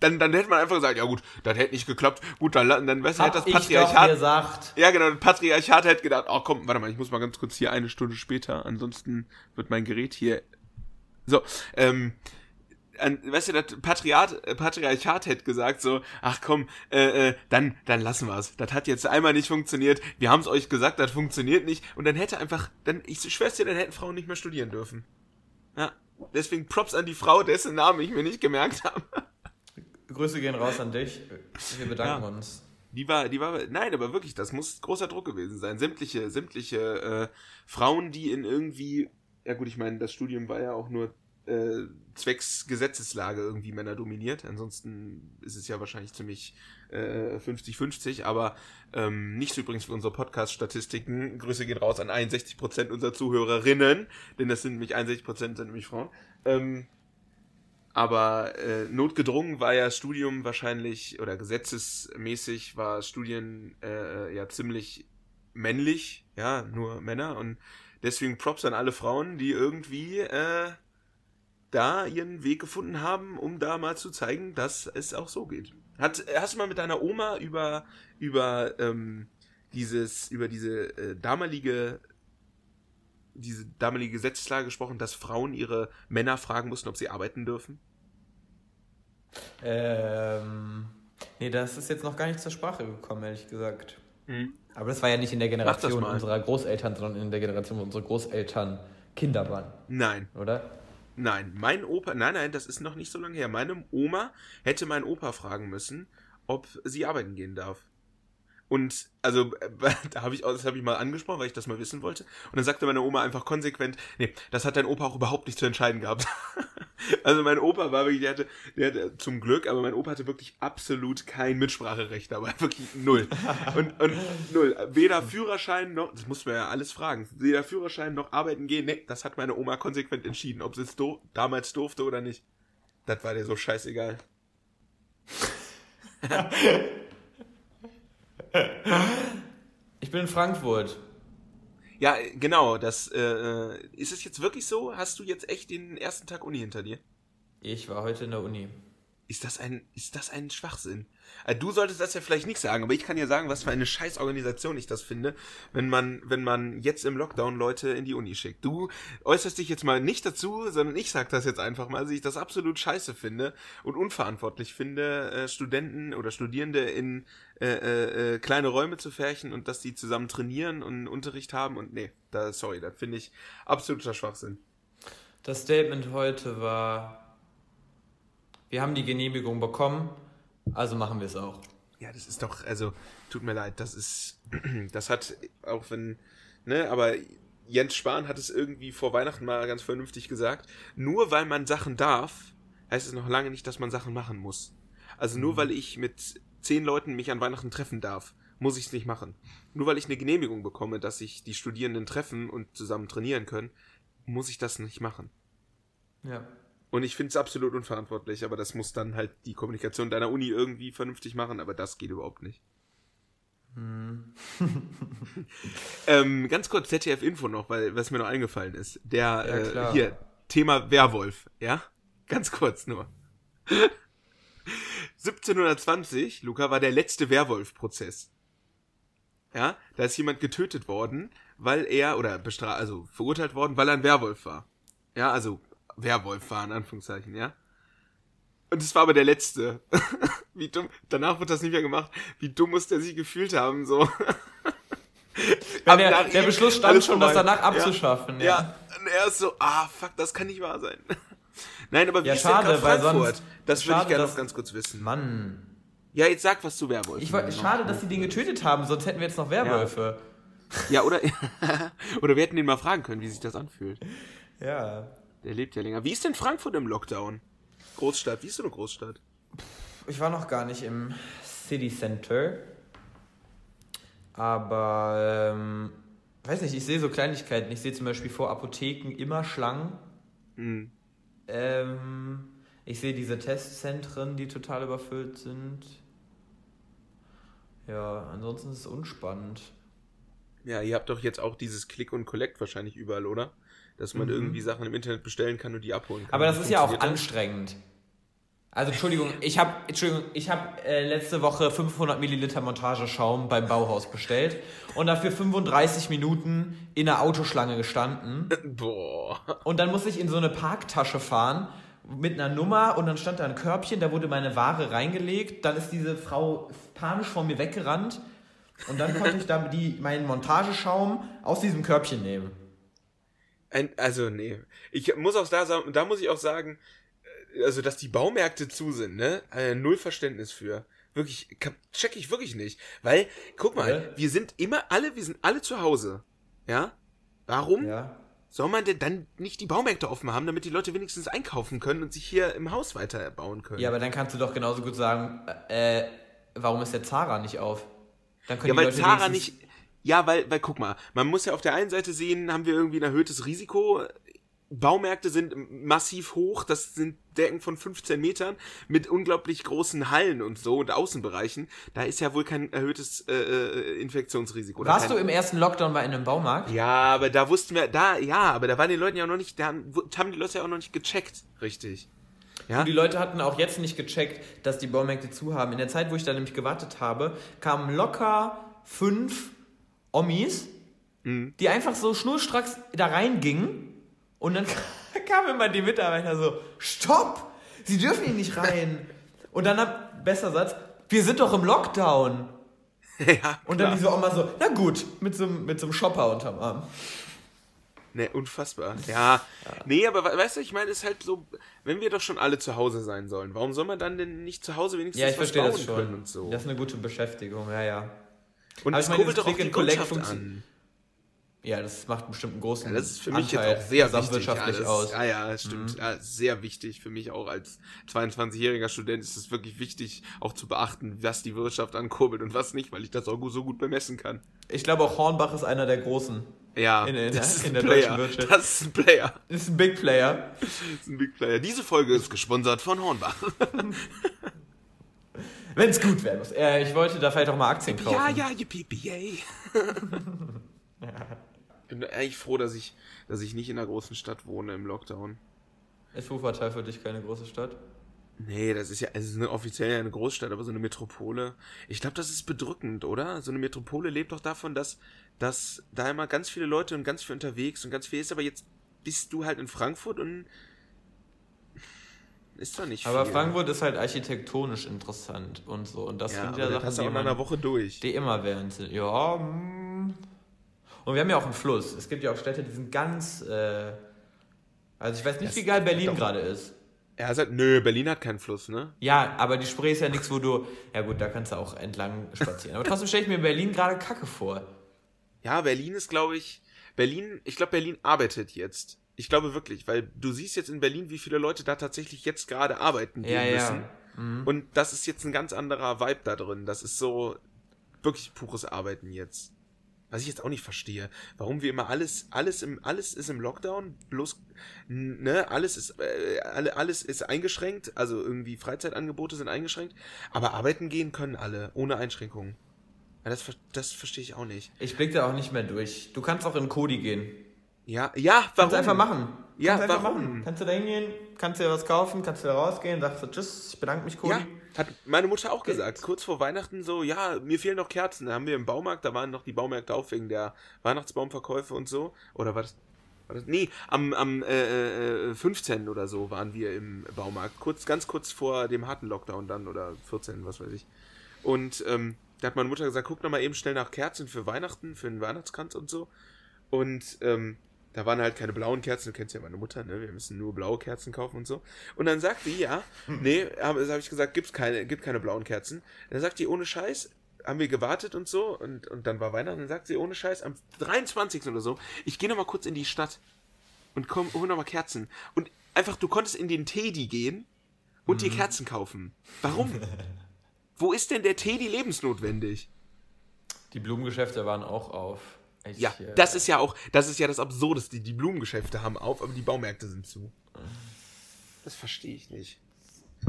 Dann, dann hätte man einfach gesagt, ja gut, das hätte nicht geklappt. Gut, dann, dann besser hätte das ich Patriarchat. gesagt. Ja, genau, das Patriarchat hätte gedacht, oh komm, warte mal, ich muss mal ganz kurz hier eine Stunde später, ansonsten wird mein Gerät hier. So, ähm, an, weißt du, das Patriarchat, Patriarchat hätte gesagt so, ach komm, äh, äh, dann, dann lassen wir's. Das hat jetzt einmal nicht funktioniert. Wir haben es euch gesagt, das funktioniert nicht. Und dann hätte einfach, dann, ich schwör's dir, dann hätten Frauen nicht mehr studieren dürfen. Ja. Deswegen Props an die Frau, dessen Namen ich mir nicht gemerkt habe. Grüße gehen raus an dich. Wir bedanken Ja. uns. Die war, die war, nein, aber wirklich, das muss großer Druck gewesen sein. Sämtliche, sämtliche äh, Frauen, die in irgendwie, ja gut, ich meine, das Studium war ja auch nur äh, zwecks Gesetzeslage irgendwie Männer dominiert. Ansonsten ist es ja wahrscheinlich ziemlich äh, 50-50, aber ähm, nicht so übrigens für unsere Podcast-Statistiken. Grüße gehen raus an 61% unserer Zuhörerinnen, denn das sind nämlich 61% sind nämlich Frauen. Ähm, aber äh, notgedrungen war ja Studium wahrscheinlich, oder gesetzesmäßig war Studien äh, ja ziemlich männlich, ja, nur Männer. Und deswegen Props an alle Frauen, die irgendwie äh, da ihren Weg gefunden haben, um da mal zu zeigen, dass es auch so geht. Hat, hast du mal mit deiner Oma über, über ähm, dieses, über diese äh, damalige diese damalige Gesetzeslage gesprochen, dass Frauen ihre Männer fragen mussten, ob sie arbeiten dürfen? Ähm, nee, das ist jetzt noch gar nicht zur Sprache gekommen, ehrlich gesagt. Aber das war ja nicht in der Generation unserer Großeltern, sondern in der Generation, wo unsere Großeltern Kinder waren, Nein, oder? nein. Mein Opa, nein, nein, das ist noch nicht so lange her. Meine Oma hätte meinen Opa fragen müssen, ob sie arbeiten gehen darf. Und also da habe ich auch- das habe ich mal angesprochen, weil ich das mal wissen wollte. Und dann sagte meine Oma einfach konsequent, nee, das hat dein Opa auch überhaupt nicht zu entscheiden gehabt. also mein Opa war wirklich, der hatte, der hatte zum Glück, aber mein Opa hatte wirklich absolut kein Mitspracherecht dabei, wirklich null. Und, und null. Weder Führerschein noch, das muss man ja alles fragen, weder Führerschein noch arbeiten gehen, nee, das hat meine Oma konsequent entschieden, ob sie es do damals durfte oder nicht. Das war dir so scheißegal. Ich bin in Frankfurt. Ja, genau, das, äh, ist es jetzt wirklich so? Hast du jetzt echt den ersten Tag Uni hinter dir? Ich war heute in der Uni. Ist das ein, ist das ein Schwachsinn? Äh, Du solltest das ja vielleicht nicht sagen, aber ich kann ja sagen, was für eine scheiß Organisation ich das finde, wenn man, wenn man jetzt im Lockdown Leute in die Uni schickt. Du äußerst dich jetzt mal nicht dazu, sondern ich sag das jetzt einfach mal, dass ich das absolut scheiße finde und unverantwortlich finde, äh, Studenten oder Studierende in äh, äh, äh, kleine Räume zu färchen und dass die zusammen trainieren und Unterricht haben und nee, da, sorry, das finde ich absoluter Schwachsinn. Das Statement heute war, wir haben die Genehmigung bekommen, also machen wir es auch. Ja, das ist doch, also, tut mir leid, das ist, das hat, auch wenn, ne, aber Jens Spahn hat es irgendwie vor Weihnachten mal ganz vernünftig gesagt, nur weil man Sachen darf, heißt es noch lange nicht, dass man Sachen machen muss. Also nur weil ich mit zehn Leuten mich an Weihnachten treffen darf, muss ich es nicht machen. Nur weil ich eine Genehmigung bekomme, dass sich die Studierenden treffen und zusammen trainieren können, muss ich das nicht machen. Ja. Und ich finde es absolut unverantwortlich, aber das muss dann halt die Kommunikation deiner Uni irgendwie vernünftig machen, aber das geht überhaupt nicht. ähm, ganz kurz ZDF-Info noch, weil was mir noch eingefallen ist. Der, Ja, äh, hier, Thema Werwolf, ja? Ganz kurz nur. 1720, Luca, war der letzte Werwolf-Prozess. Ja, da ist jemand getötet worden, weil er, oder bestra also verurteilt worden, weil er ein Werwolf war. Ja, also Werwolf war, in Anführungszeichen, ja. Und es war aber der letzte. Wie dumm. Danach wird das nicht mehr gemacht. Wie dumm muss der sich gefühlt haben, so. Ja, der, der Beschluss stand schon, das danach Ja. abzuschaffen. Ja. und er ist so, ah, fuck, das kann nicht wahr sein. Nein, aber wie Ja, ist schade, denn weil sonst- das würde ich gerne noch ganz kurz wissen. Mann. Ja, jetzt sag was zu Werwolf. Ich war, schade, dass sie den getötet haben, sonst hätten wir jetzt noch Werwölfe. Ja, oder, oder wir hätten ihn mal fragen können, wie sich das anfühlt. Ja. Der lebt ja länger. Wie ist denn Frankfurt im Lockdown? Großstadt, wie ist so eine Großstadt? Ich war noch gar nicht im City Center. Aber, ähm, weiß nicht, ich sehe so Kleinigkeiten. Ich sehe zum Beispiel vor Apotheken immer Schlangen. Hm. Ähm, ich sehe diese Testzentren, die total überfüllt sind. Ja, ansonsten ist es unspannend. Ja, ihr habt doch jetzt auch dieses Click und Collect wahrscheinlich überall, oder? Dass man irgendwie Sachen im Internet bestellen kann und die abholen kann. Aber das Wie ist ja auch das? anstrengend. Also Entschuldigung, ich habe Entschuldigung, ich habe äh, letzte Woche 500 Milliliter Montageschaum beim Bauhaus bestellt und dafür 35 Minuten in einer Autoschlange gestanden Boah. und dann muss ich in so eine Parktasche fahren, mit einer Nummer und dann stand da ein Körbchen, da wurde meine Ware reingelegt, dann ist diese Frau panisch vor mir weggerannt und dann konnte ich da die, meinen Montageschaum aus diesem Körbchen nehmen. Ein, also, nee. Ich muss auch da sagen, da muss ich auch sagen, äh, also, dass die Baumärkte zu sind, ne? Äh, null Verständnis für. Wirklich, check ich wirklich nicht. Weil, guck mal, ja. wir sind immer alle, wir sind alle zu Hause. Ja? Warum? Ja. Soll man denn dann nicht die Baumärkte offen haben, damit die Leute wenigstens einkaufen können und sich hier im Haus weiterbauen können? Ja, aber dann kannst du doch genauso gut sagen, äh, warum ist der Zara nicht auf? Dann können ja, weil Leute Zara nicht. Ja, weil, weil guck mal, man muss ja auf der einen Seite sehen, haben wir irgendwie ein erhöhtes Risiko. Baumärkte sind massiv hoch, das sind Decken von 15 Metern mit unglaublich großen Hallen und so und Außenbereichen. Da ist ja wohl kein erhöhtes äh, äh Infektionsrisiko. Warst du im ersten Lockdown bei einem Baumarkt? Ja, aber da wussten wir, da, ja, aber da waren die Leute ja auch noch nicht, da haben die Leute ja auch noch nicht gecheckt, richtig. Ja? Und die Leute hatten auch jetzt nicht gecheckt, dass die Baumärkte zu haben. In der Zeit, wo ich da nämlich gewartet habe, kamen locker fünf Omis, mhm. die einfach so schnurstracks da reingingen und dann kam immer die Mitarbeiter so, stopp, sie dürfen hier nicht rein. Und dann, besser Satz, wir sind doch im Lockdown. Ja, und dann diese Oma so, na gut, mit so, mit so einem Shopper unterm Arm. Ne, unfassbar. Ja. ja. Nee, aber weißt du, ich meine, es ist halt so, wenn wir doch schon alle zu Hause sein sollen, warum soll man dann denn nicht zu Hause wenigstens ja, ich was bauen das schon. können und so? Das ist eine gute Beschäftigung, ja, ja. Und aber es kurbelt doch auch die Wirtschaft an. Ja, das macht bestimmt einen großen ja, Das ist für mich Anteil jetzt auch sehr wichtig. Ja, das, aus. ja, ja, das stimmt. Mhm. Ja, sehr wichtig für mich auch als 22-jähriger Student ist es wirklich wichtig, auch zu beachten, was die Wirtschaft ankurbelt und was nicht, weil ich das auch so gut bemessen kann. Ich glaube auch Hornbach ist einer der großen. Ja, in, in, das ist in der Player. deutschen Wirtschaft. Das ist ein Player. Das ist ein Big Player. Das ist ein Big Player. Diese Folge ist gesponsert von Hornbach. Wenn es gut werden muss. Äh, ich wollte da vielleicht auch mal Aktien kaufen. Ja, ja, yippie, yay. ja bin eigentlich froh, dass ich, dass ich nicht in einer großen Stadt wohne im Lockdown. Ist Wuppertal für dich keine große Stadt? Nee, das ist ja, es ist eine, offiziell eine Großstadt, aber so eine Metropole. Ich glaube, das ist bedrückend, oder? So eine Metropole lebt doch davon, dass, dass da immer ganz viele Leute und ganz viel unterwegs und ganz viel ist, aber jetzt bist du halt in Frankfurt und ist doch nicht viel. Aber Frankfurt ist halt architektonisch interessant und so. Und das ja, sind ja Sachen, die, auch in einer Woche durch. die immer während sind. Ja, mh, hm. Und wir haben ja auch einen Fluss. Es gibt ja auch Städte, die sind ganz. Äh, also ich weiß nicht, das wie geil Berlin gerade ist. Er sagt, nö, Berlin hat keinen Fluss, ne? Ja, aber die Spree ist ja nichts, wo du. Ja gut, da kannst du auch entlang spazieren. Aber trotzdem stelle ich mir Berlin gerade kacke vor. Ja, Berlin ist, glaube ich. Berlin, ich glaube, Berlin arbeitet jetzt. Ich glaube wirklich, weil du siehst jetzt in Berlin, wie viele Leute da tatsächlich jetzt gerade arbeiten gehen ja, müssen. Ja. Mhm. Und das ist jetzt ein ganz anderer Vibe da drin. Das ist so wirklich pures Arbeiten jetzt. Was ich jetzt auch nicht verstehe, warum wir immer alles, alles im, alles ist im Lockdown, bloß, ne, alles ist, äh, alles ist eingeschränkt, also irgendwie Freizeitangebote sind eingeschränkt, aber arbeiten gehen können alle, ohne Einschränkungen. Ja, das, das verstehe ich auch nicht. Ich blick da auch nicht mehr durch. Du kannst auch in Kodi gehen. Ja, ja, warum? Kannst du einfach machen. Ja, kannst warum? Machen. Kannst du da hingehen, kannst dir was kaufen, kannst du da rausgehen, sagst du Tschüss, ich bedanke mich, Cody. Ja, hat meine Mutter auch gesagt. Kurz vor Weihnachten so, ja, mir fehlen noch Kerzen. Da haben wir im Baumarkt, da waren noch die Baumärkte auf wegen der Weihnachtsbaumverkäufe und so. Oder war das, war das nee, am, am äh, äh, 15. oder so waren wir im Baumarkt. Kurz, ganz kurz vor dem harten Lockdown dann oder 14, was weiß ich. Und ähm, da hat meine Mutter gesagt, guck noch mal eben schnell nach Kerzen für Weihnachten, für den Weihnachtskranz und so. Und ähm, da waren halt keine blauen Kerzen, du kennst ja meine Mutter, ne? Wir müssen nur blaue Kerzen kaufen und so. Und dann sagt die, ja, nee, habe hab ich gesagt, gibt's keine, gibt keine blauen Kerzen. Dann sagt die, ohne Scheiß, haben wir gewartet und so, und, und dann war Weihnachten, dann sagt sie, ohne Scheiß, am 23. oder so, ich gehe nochmal kurz in die Stadt und komm, hol nochmal Kerzen. Und einfach, du konntest in den Teddy gehen und mhm. dir Kerzen kaufen. Warum? Wo ist denn der Teddy lebensnotwendig? Die Blumengeschäfte waren auch auf. Ich, ja, äh, das ist ja auch, das ist ja das Absurdeste. Die Blumengeschäfte haben auf, aber die Baumärkte sind zu. Das verstehe ich nicht.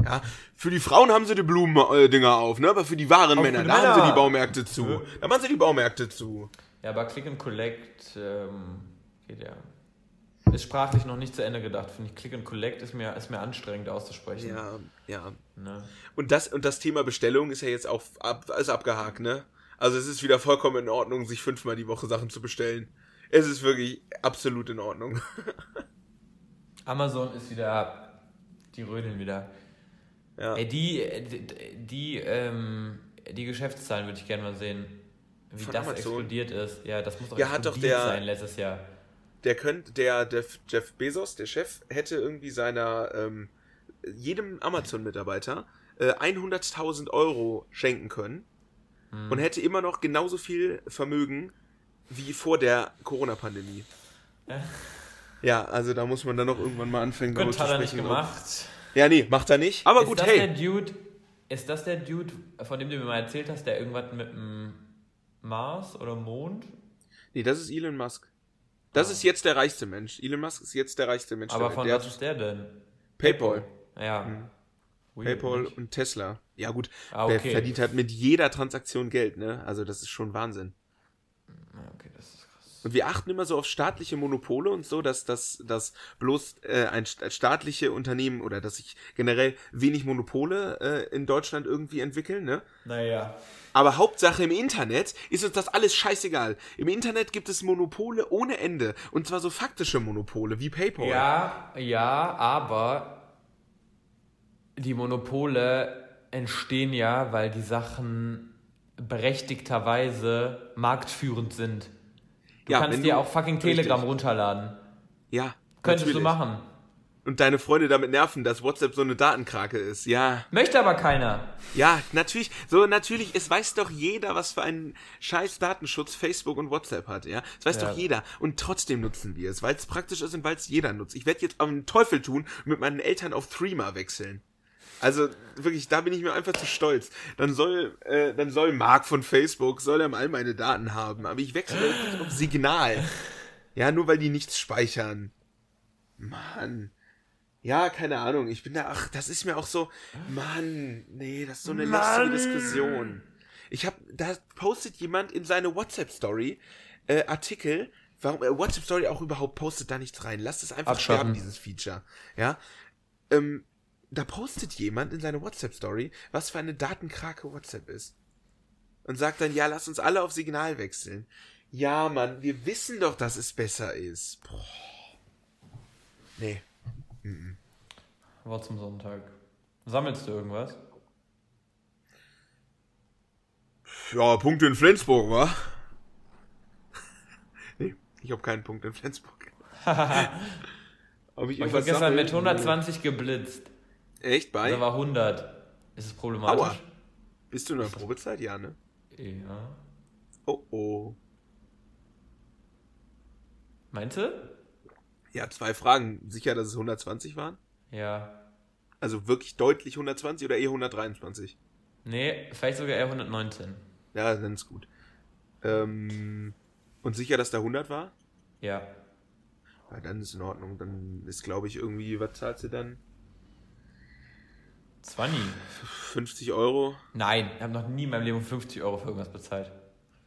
Ja, für die Frauen haben sie die Blumendinger äh, auf, ne? Aber für die wahren auch Männer, da Männer. haben sie die Baumärkte zu. Ja. Da machen sie die Baumärkte zu. Ja, aber Click and Collect ähm, geht ja. Ist sprachlich noch nicht zu Ende gedacht, finde ich. Click and Collect ist mir, ist mir anstrengend auszusprechen. Ja, ja. Ne? Und, das, und das Thema Bestellung ist ja jetzt auch ab, ist abgehakt, ne? Also es ist wieder vollkommen in Ordnung, sich fünfmal die Woche Sachen zu bestellen. Es ist wirklich absolut in Ordnung. Amazon ist wieder Die rödeln wieder. Ja. Ey, die, die, die, ähm, die Geschäftszahlen würde ich gerne mal sehen. Wie Von das Amazon? explodiert ist. Ja, das muss doch Ja, hat doch explodiert der- sein letztes Jahr. Der könnte, der, der Jeff Bezos, der Chef, hätte irgendwie seiner, ähm, jedem Amazon-Mitarbeiter äh, 100.000 Euro schenken können Hm. und hätte immer noch genauso viel Vermögen wie vor der Corona-Pandemie. Ja. Ja, also da muss man dann noch irgendwann mal anfangen, Gut, hat zu er nicht sprechen. gemacht. Ja, nee, macht er nicht. Aber ist gut, das hey. der Dude, ist das der Dude, von dem du mir mal erzählt hast, der irgendwas mit dem Mars oder Mond? Nee, das ist Elon Musk. Das ist jetzt der reichste Mensch. Elon Musk ist jetzt der reichste Mensch. Ah. Aber der von was ist der denn? Paypal. Ja. Mhm. Weird, Paypal und Tesla. Ja gut, Ah, der okay. verdient halt mit jeder Transaktion Geld, ne? Also das ist schon Wahnsinn. Ah, Okay, das ist krass. Und wir achten immer so auf staatliche Monopole und so, dass das dass bloß äh, ein sta- staatliche Unternehmen oder dass sich generell wenig Monopole äh, in Deutschland irgendwie entwickeln, ne? Naja. Aber Hauptsache im Internet ist uns das alles scheißegal. Im Internet gibt es Monopole ohne Ende. Und zwar so faktische Monopole wie PayPal. Ja, ja, aber die Monopole entstehen ja, weil die Sachen berechtigterweise marktführend sind. Du Ja, kannst dir du- auch fucking Richtig. Telegram runterladen. Ja. Könntest du natürlich. machen. Und deine Freunde damit nerven, dass WhatsApp so eine Datenkrake ist. Ja. Möchte aber keiner. Ja, natürlich, so natürlich, es weiß doch jeder, was für einen scheiß Datenschutz Facebook und WhatsApp hat, ja. Es weiß Ja. doch jeder. Und trotzdem nutzen wir es, weil es praktisch ist und weil es jeder nutzt. Ich werde jetzt einen Teufel tun und mit meinen Eltern auf Threema wechseln. Also wirklich, da bin ich mir einfach zu stolz. Dann soll, äh, dann soll Mark von Facebook, soll er mal all meine Daten haben. Aber ich wechsle jetzt auf Signal. Ja, nur weil die nichts speichern. Mann. Ja, keine Ahnung. Ich bin da, ach, das ist mir auch so, Mann, nee, das ist so eine lästige Mann. Diskussion. Ich hab, da postet jemand in seine WhatsApp-Story äh, Artikel, warum äh, WhatsApp-Story auch überhaupt postet da nichts rein. Lasst es einfach Abschaffen. sterben, dieses Feature. Ja. Ähm, da postet jemand in seine WhatsApp-Story, was für eine Datenkrake WhatsApp ist. Und sagt dann, ja, lass uns alle auf Signal wechseln. Ja, Mann, wir wissen doch, dass es besser ist. Boah. Nee. Wort zum Sonntag. Sammelst du irgendwas? Ja, Punkte in Flensburg, wa? nee, ich habe keinen Punkt in Flensburg. Ob ich Ich irgendwas gestern sammle? mit 120 geblitzt. Echt bei? Da war 100. Ist es problematisch? Aua. Bist du in der Probezeit? Ja, ne? Ja. Oh oh. Meinst du? Ja, zwei Fragen. Sicher, dass es 120 waren? Ja. Also wirklich deutlich 120 oder eher 123? Nee, vielleicht sogar eher 119. Ja, dann ist gut. Ähm, und sicher, dass da 100 war? Ja. Ja, dann ist in Ordnung. Dann ist, glaube ich, irgendwie, was zahlst du dann? 20. 50 Euro? Nein, ich habe noch nie in meinem Leben 50 Euro für irgendwas bezahlt.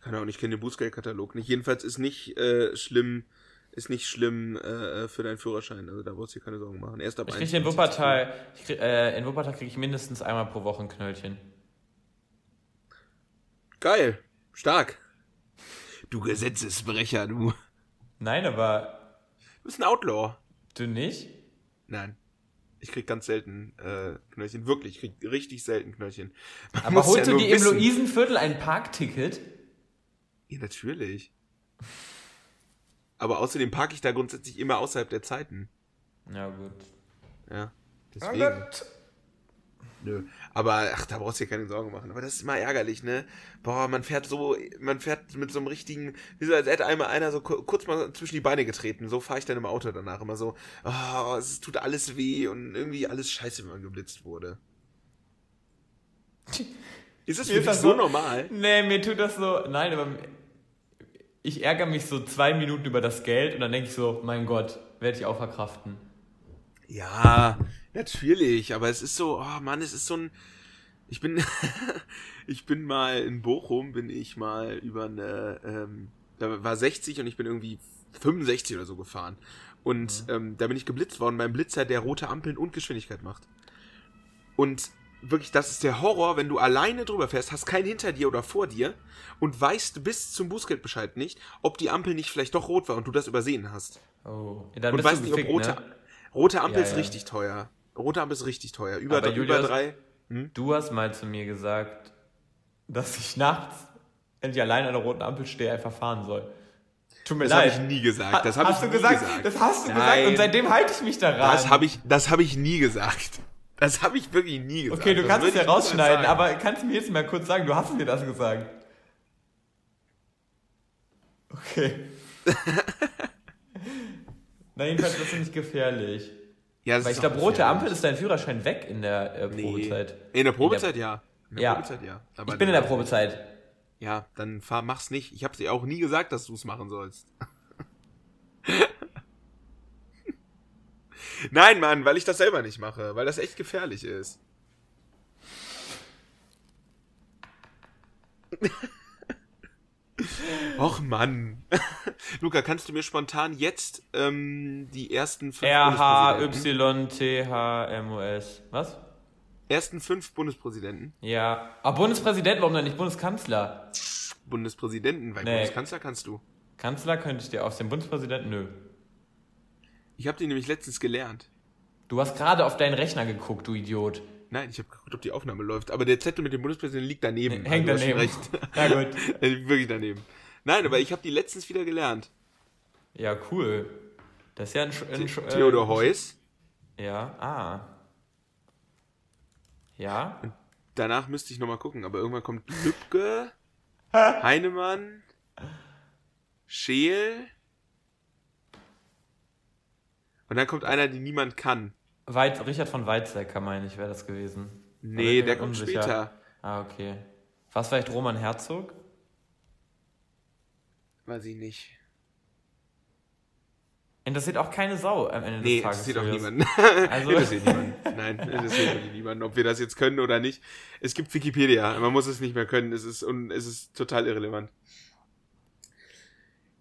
Keine Ahnung, ich kenne den Bußgeldkatalog nicht. Jedenfalls ist nicht äh, schlimm, ist nicht schlimm äh, für deinen Führerschein. Also da brauchst du dir keine Sorgen machen. Erst ab Ich kriege in 21. Wuppertal, ich krieg, äh, in Wuppertal kriege ich mindestens einmal pro Woche ein Knöllchen. Geil, stark. Du Gesetzesbrecher, du. Nein, aber Du bist ein Outlaw. du nicht? Nein. Ich krieg ganz selten äh, Knöllchen. Wirklich, ich krieg richtig selten Knöllchen. Man Aber holst ja du dir im. Luisenviertel ein Parkticket? Ja, natürlich. Aber außerdem parke ich da grundsätzlich immer außerhalb der Zeiten. Ja, gut. Ja. Deswegen. Nö. Aber ach, da brauchst du dir keine Sorgen machen. Aber das ist immer ärgerlich, ne? Boah, man fährt so, man fährt mit so einem richtigen, wie so, als hätte einmal einer so ku- kurz mal zwischen die Beine getreten. So fahre ich dann im Auto danach immer so, oh, es tut alles weh und irgendwie alles scheiße, wenn man geblitzt wurde. Ist das Mir für ist dich das so so- normal? Nee, mir tut das so. Nein, aber ich ärgere mich so zwei Minuten über das Geld und dann denke ich so, mein Gott, werde ich auch verkraften. Ja, natürlich, aber es ist so, oh Mann, es ist so ein. Ich bin, ich bin mal in Bochum, bin ich mal über eine, ähm, da war 60 und ich bin irgendwie 65 oder so gefahren. Und ähm, da bin ich geblitzt worden beim Blitzer, der rote Ampeln und Geschwindigkeit macht. Und wirklich, das ist der Horror, wenn du alleine drüber fährst, hast keinen hinter dir oder vor dir und weißt bis zum Bußgeldbescheid nicht, ob die Ampel nicht vielleicht doch rot war und du das übersehen hast. Oh. Ja, dann Und weißt du nicht, ob gefickt, rote, ne? rote Ampel Ja, ist ja. richtig teuer. Rote Ampel ist richtig teuer. Über, Aber über Julius- drei. Hm? Du hast mal zu mir gesagt, dass ich nachts, wenn ich allein an der roten Ampel stehe, einfach fahren soll. Tut mir Das habe leid. ich nie gesagt. Das habe ich hast du nie gesagt, gesagt. Das hast du gesagt Nein. und seitdem halte ich mich daran. Das habe ich, das habe ich nie gesagt. Das habe ich wirklich nie gesagt. Okay, du Das kannst es ja rausschneiden, aber kannst du mir jetzt mal kurz sagen, du hast mir das gesagt. Okay. Na jedenfalls, das ist nicht gefährlich. Ja, Weil ich glaube, rote. Ampel ist dein Führerschein weg in der äh, Nee. Probezeit. In der Probezeit ja. In der Ja. Probezeit ja. Aber Ich bin in der Probezeit. Ja, dann fahr, mach's nicht. Ich habe dir auch nie gesagt, dass du es machen sollst. Nein, Mann, weil ich das selber nicht mache, weil das echt gefährlich ist. Och Mann. Luca, kannst du mir spontan jetzt ähm, die ersten fünf Bundespräsidenten, R-H-Y-T-H-M-O-S. Was? ersten fünf Bundespräsidenten, Ja. Ah, Bundespräsident, warum denn nicht Bundeskanzler? Bundespräsidenten, weil Nee. Bundeskanzler kannst du. Kanzler könnte ich dir aus dem Bundespräsidenten, nö. Ich habe die nämlich letztens gelernt. Du hast gerade auf deinen Rechner geguckt, du Idiot. Nein, ich habe geguckt, ob die Aufnahme läuft. Aber der Zettel mit dem Bundespräsidenten liegt daneben. Hängt Also, daneben. Recht. Na gut. Wirklich daneben. Nein, aber ich habe die letztens wieder gelernt. Ja, cool. Das ist ja ein... Ein äh, Theodor Heuss. Ja, ah. Ja? Danach müsste ich nochmal gucken, aber irgendwann kommt Lübcke, Heinemann, Scheel. Und dann kommt einer, den niemand kann. Weit, Richard von Weizsäcker, meine ich, wäre das gewesen. Nee, der kommt unsicher. später. Ah, okay. Was vielleicht Roman Herzog? Weiß ich nicht. Interessiert auch keine Sau am Ende Nee, des Tages. interessiert auch niemanden. Also- interessiert niemanden. Nein, interessiert wirklich niemanden, ob wir das jetzt können oder nicht. Es gibt Wikipedia, man muss es nicht mehr können. Es ist, und es ist total irrelevant.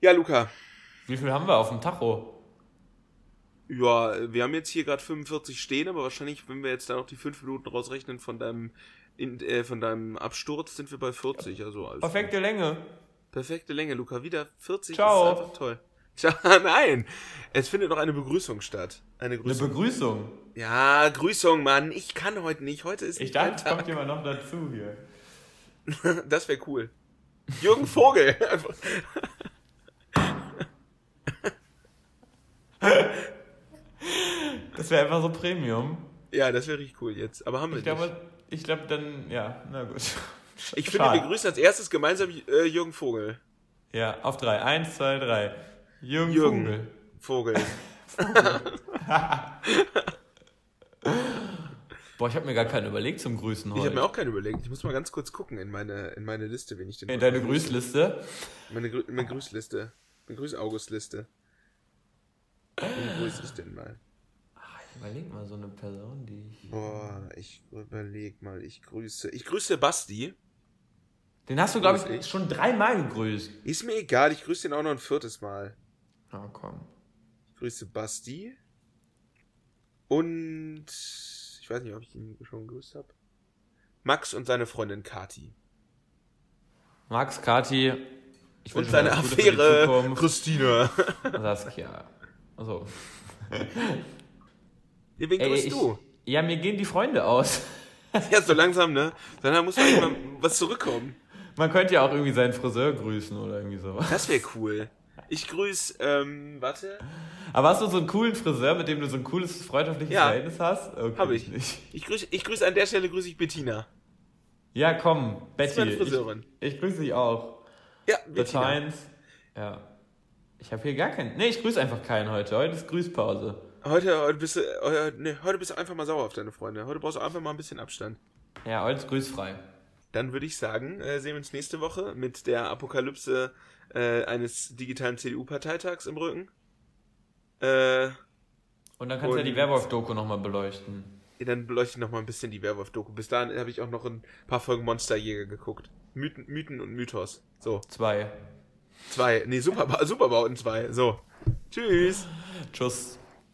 Ja, Luca. Wie viel haben wir auf dem Tacho? Ja, wir haben jetzt hier gerade 45 stehen, aber wahrscheinlich, wenn wir jetzt da noch die 5 Minuten rausrechnen von deinem, in, äh, von deinem Absturz, sind wir bei 40. Also alles Perfekte Länge. perfekte Länge, Luca. Wieder 40 Ciao. ist einfach toll. Ciao, nein, es findet noch eine Begrüßung statt. Eine Eine Grüßung. Begrüßung. ja, Grüßung, Mann. Ich kann heute nicht. Heute ist Ich dachte, kommt jemand noch dazu hier. Das wäre cool. Jürgen Vogel. Das wäre einfach so Premium. ja, das wäre richtig cool jetzt. Aber haben wir Ich nicht. glaube, ich glaube dann, ja, na gut. Ich finde, wir grüßen als erstes gemeinsam äh, Jürgen Vogel. Ja, auf drei. Eins, zwei, drei. Jürgen, Jürgen. Vogel. Vogel. Boah, ich habe mir gar keinen überlegt zum Grüßen Ich heute. habe mir auch keinen überlegt. Ich muss mal ganz kurz gucken in meine, in meine Liste, wen ich denn. In deine Grüßliste. Meine, Grü meine Grüßliste. Meine Grüß-August-Liste. Wen grüße ich denn mal? Überleg mal so eine Person, die ich. Boah, ich überleg mal. Ich grüße. Ich grüße Basti. Den hast du, glaube ich, ich. schon dreimal gegrüßt. Ist mir egal, ich grüße den auch noch ein viertes Mal. Na komm. Ich grüße Basti. Und ich weiß nicht, ob ich ihn schon gegrüßt habe. Max und seine Freundin Kati. Max, Kati. Ich Und seine Affäre Zukunft. Christine. Saskia. Also. Ja, wen grüßt du? ja, mir gehen die Freunde aus. Ja, so langsam, ne? Dann muss eigentlich mal was zurückkommen. Man könnte ja auch irgendwie seinen Friseur grüßen oder irgendwie sowas. Das wäre cool. Ich grüße, ähm, warte. Aber hast du so einen coolen Friseur, mit dem du so ein cooles, freundschaftliches Ja. Verhältnis hast? Okay, Hab ich. nicht. Ich grüße, ich grüße an der Stelle grüße ich Bettina. Ja, komm, Betty. ist meine Friseurin. Ich, ich grüße dich auch. Ja, The Bettina. Times. Ja. Ich habe hier gar keinen. Nee, ich grüße einfach keinen heute. Heute ist Grüßpause. Heute, heute, bist du, nee, heute bist du einfach mal sauer auf deine Freunde. Heute brauchst du einfach mal ein bisschen Abstand. Ja, heute ist grüßfrei. Dann würde ich sagen, äh, sehen wir uns nächste Woche mit der Apokalypse äh, eines digitalen CDU-Parteitags im Rücken. Äh, Und dann kannst du ja die Und- Werwolf-Doku nochmal beleuchten. dann beleuchte ich noch mal ein bisschen die Werwolf-Doku. Bis dahin habe ich auch noch ein paar Folgen Monsterjäger geguckt. Mythen, Mythen und Mythos. So, Zwei. zwei. Nee, Super, Superbauten zwei. So. Tschüss. Tschüss.